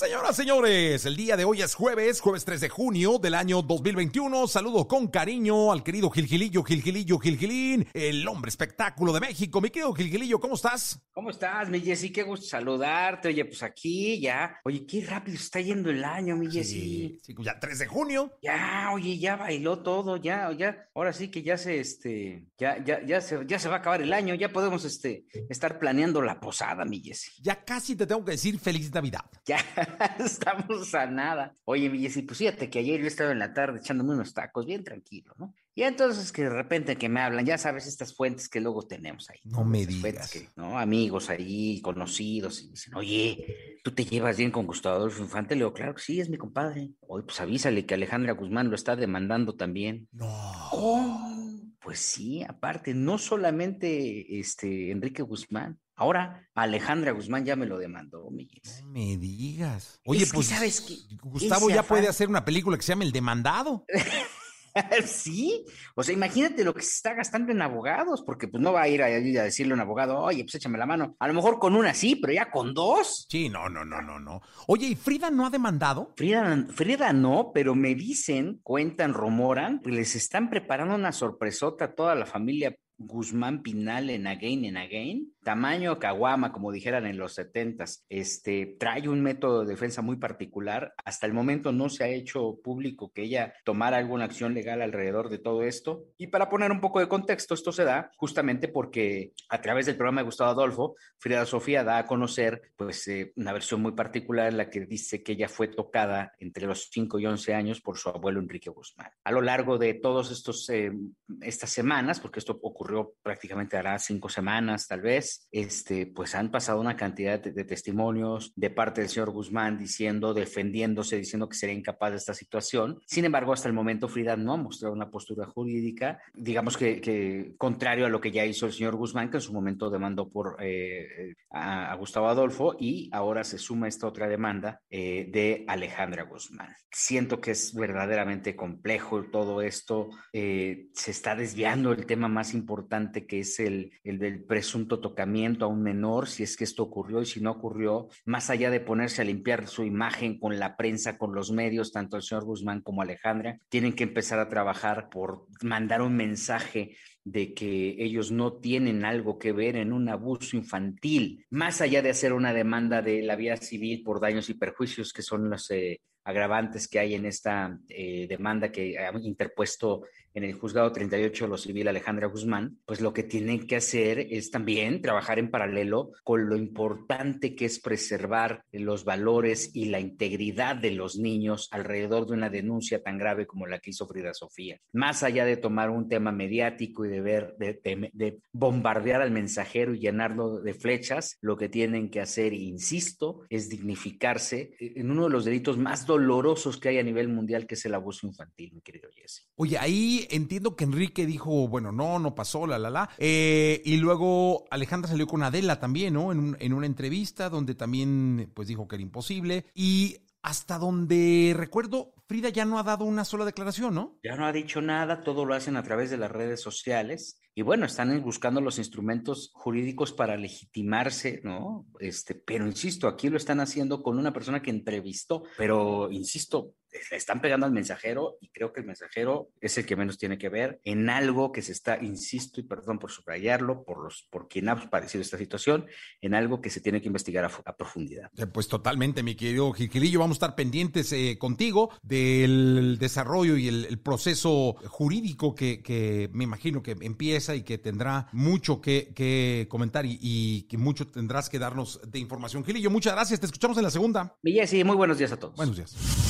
Señoras, señores, el día de hoy es jueves, jueves 3 de junio del año 2021. Saludo con cariño al querido Gilgilillo, Gilgilillo, Gilgilín, el hombre espectáculo de México. Mi querido Gilgilillo, ¿cómo estás? ¿Cómo estás, mi Jessy? Qué gusto saludarte. Oye, pues aquí ya. Oye, qué rápido está yendo el año, mi Jessy. Sí, ya 3 de junio. Ya, oye, ya bailó todo, ya, ya. Ahora sí que ya se, este, ya, ya, ya se, ya se va a acabar el año. Ya podemos, este, estar planeando la posada, mi Jessy. Ya casi te tengo que decir feliz Navidad. Ya, estamos a nada. Oye, mi Jessy, pues fíjate que ayer yo estaba en la tarde echándome unos tacos, bien tranquilo, ¿no? Y entonces que de repente que me hablan, ya sabes, estas fuentes que luego tenemos ahí. No me digas. Que, ¿no? Amigos ahí, conocidos, y dicen, oye, ¿tú te llevas bien con Gustavo Adolfo Infante? Le digo, claro que sí, es mi compadre. Oye, pues avísale que Alejandra Guzmán lo está demandando también. No. ¿Cómo? Pues sí, aparte, no solamente este Enrique Guzmán, Ahora Alejandra Guzmán ya me lo demandó, Miguel. No me digas. Oye, Es que, pues ¿sabes qué? Gustavo ya afán- puede hacer una película que se llama El Demandado. sí, o sea, imagínate lo que se está gastando en abogados, porque pues no va a ir a, a decirle a un abogado, oye, pues échame la mano. A lo mejor con una sí, pero ya con dos. Sí, no, no, no, no, no. Oye, ¿y Frida no ha demandado? Frida, Frida no, pero me dicen, cuentan, rumoran, que les están preparando una sorpresota a toda la familia Guzmán Pinal en Again and Again, tamaño caguama, como dijeran en los setentas, este, trae un método de defensa muy particular. Hasta el momento no se ha hecho público que ella tomara alguna acción legal alrededor de todo esto. Y para poner un poco de contexto, esto se da justamente porque a través del programa de Gustavo Adolfo, Frida Sofía da a conocer pues eh, una versión muy particular en la que dice que ella fue tocada entre los 5 y 11 años por su abuelo Enrique Guzmán. A lo largo de estos eh, estas semanas, porque esto ocurrió prácticamente hará cinco semanas tal vez, este, pues han pasado una cantidad de, de testimonios de parte del señor Guzmán diciendo, defendiéndose, diciendo que sería incapaz de esta situación. Sin embargo, hasta el momento Frida no ha mostrado una postura jurídica, digamos que, que contrario a lo que ya hizo el señor Guzmán, que en su momento demandó por eh, a, a, Gustavo Adolfo y ahora se suma esta otra demanda eh, de Alejandra Guzmán. Siento que es verdaderamente complejo todo esto, eh, se está desviando el tema más importante que es el, el del presunto tocamiento a un menor, si es que esto ocurrió y si no ocurrió, más allá de ponerse a limpiar su imagen con la prensa, con los medios, tanto el señor Guzmán como Alejandra, tienen que empezar a trabajar por mandar un mensaje de que ellos no tienen algo que ver en un abuso infantil, más allá de hacer una demanda de la vía civil por daños y perjuicios, que son los eh, agravantes que hay en esta eh, demanda que ha interpuesto en el juzgado 38 lo civil Alejandra Guzmán, pues lo que tienen que hacer es también trabajar en paralelo con lo importante que es preservar los valores y la integridad de los niños alrededor de una denuncia tan grave como la que hizo Frida Sofía. Más allá de tomar un tema mediático y de ver, de, de, de bombardear al mensajero y llenarlo de flechas, lo que tienen que hacer, insisto, es dignificarse en uno de los delitos más dolorosos que hay a nivel mundial, que es el abuso infantil, mi querido Jesse. Oye, ahí entiendo que Enrique dijo, bueno, no, no pasó, la, la, la. Eh, y luego Alejandra salió con Adela también, ¿no? En, en una entrevista donde también, pues dijo que era imposible. Y hasta donde recuerdo, Frida ya no ha dado una sola declaración, ¿no? Ya no ha dicho nada, todo lo hacen a través de las redes sociales. Y bueno, están buscando los instrumentos jurídicos para legitimarse, ¿no? Este, pero insisto, aquí lo están haciendo con una persona que entrevistó, pero insisto, le están pegando al mensajero y creo que el mensajero es el que menos tiene que ver en algo que se está, insisto y perdón por subrayarlo, por los, por quien ha padecido esta situación, en algo que se tiene que investigar a, a profundidad. Eh, pues totalmente, mi querido Gilquilillo, vamos a estar pendientes eh, contigo del desarrollo y el, el proceso jurídico que, que, me imagino que empieza y que tendrá mucho que, que comentar y, y, que mucho tendrás que darnos de información. Gilillo, muchas gracias, te escuchamos en la segunda. Y sí, muy buenos días a todos. Buenos días.